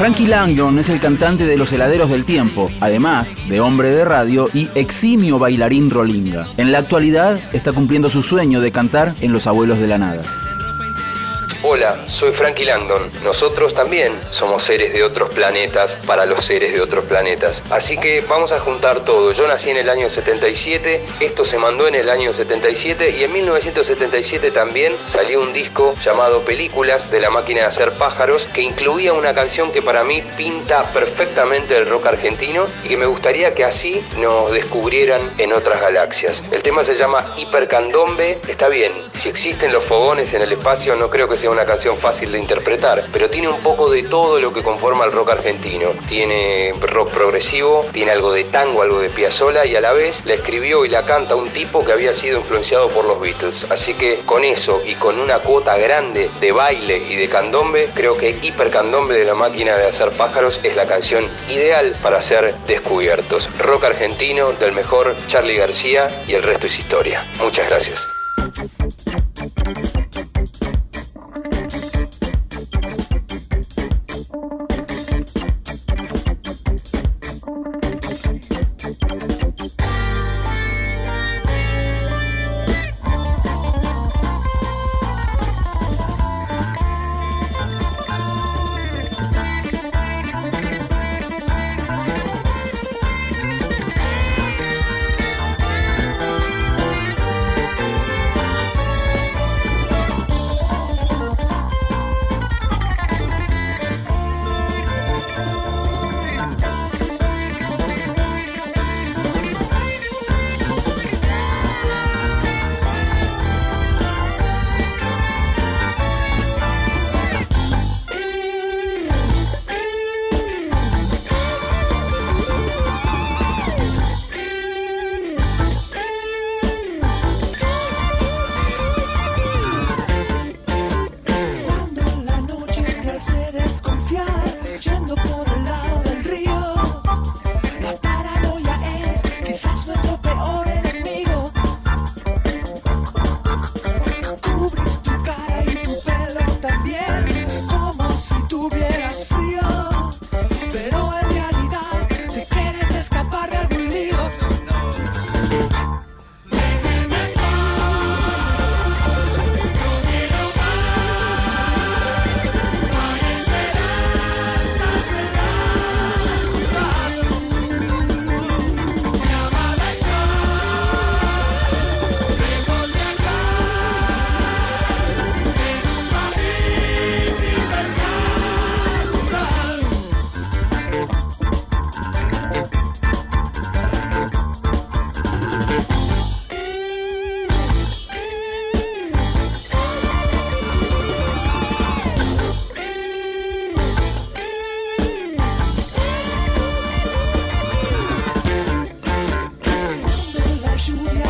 Frankie Langdon es el cantante de Los Heladeros del Tiempo, además de hombre de radio y eximio bailarín rolinga. En la actualidad está cumpliendo su sueño de cantar en Los Abuelos de la Nada. Hola, soy Frankie Langdon. Nosotros también somos seres de otros planetas para los seres de otros planetas. Así que vamos a juntar todo. Yo nací en el año 77, esto se mandó en el año 77 y en 1977 también salió un disco llamado Películas de la máquina de hacer pájaros que incluía una canción que para mí pinta perfectamente el rock argentino y que me gustaría que así nos descubrieran en otras galaxias. El tema se llama Hipercandombe. Está bien, si existen los fogones en el espacio no creo que sea una canción fácil de interpretar, pero tiene un poco de todo lo que conforma el rock argentino. Tiene rock progresivo, tiene algo de tango, algo de Piazzolla y a la vez la escribió y la canta un tipo que había sido influenciado por los Beatles. Así que con eso y con una cuota grande de baile y de candombe, creo que Hipercandombe de la máquina de hacer pájaros es la canción ideal para ser descubiertos. Rock argentino del mejor Charlie García y el resto es historia. Muchas gracias. you.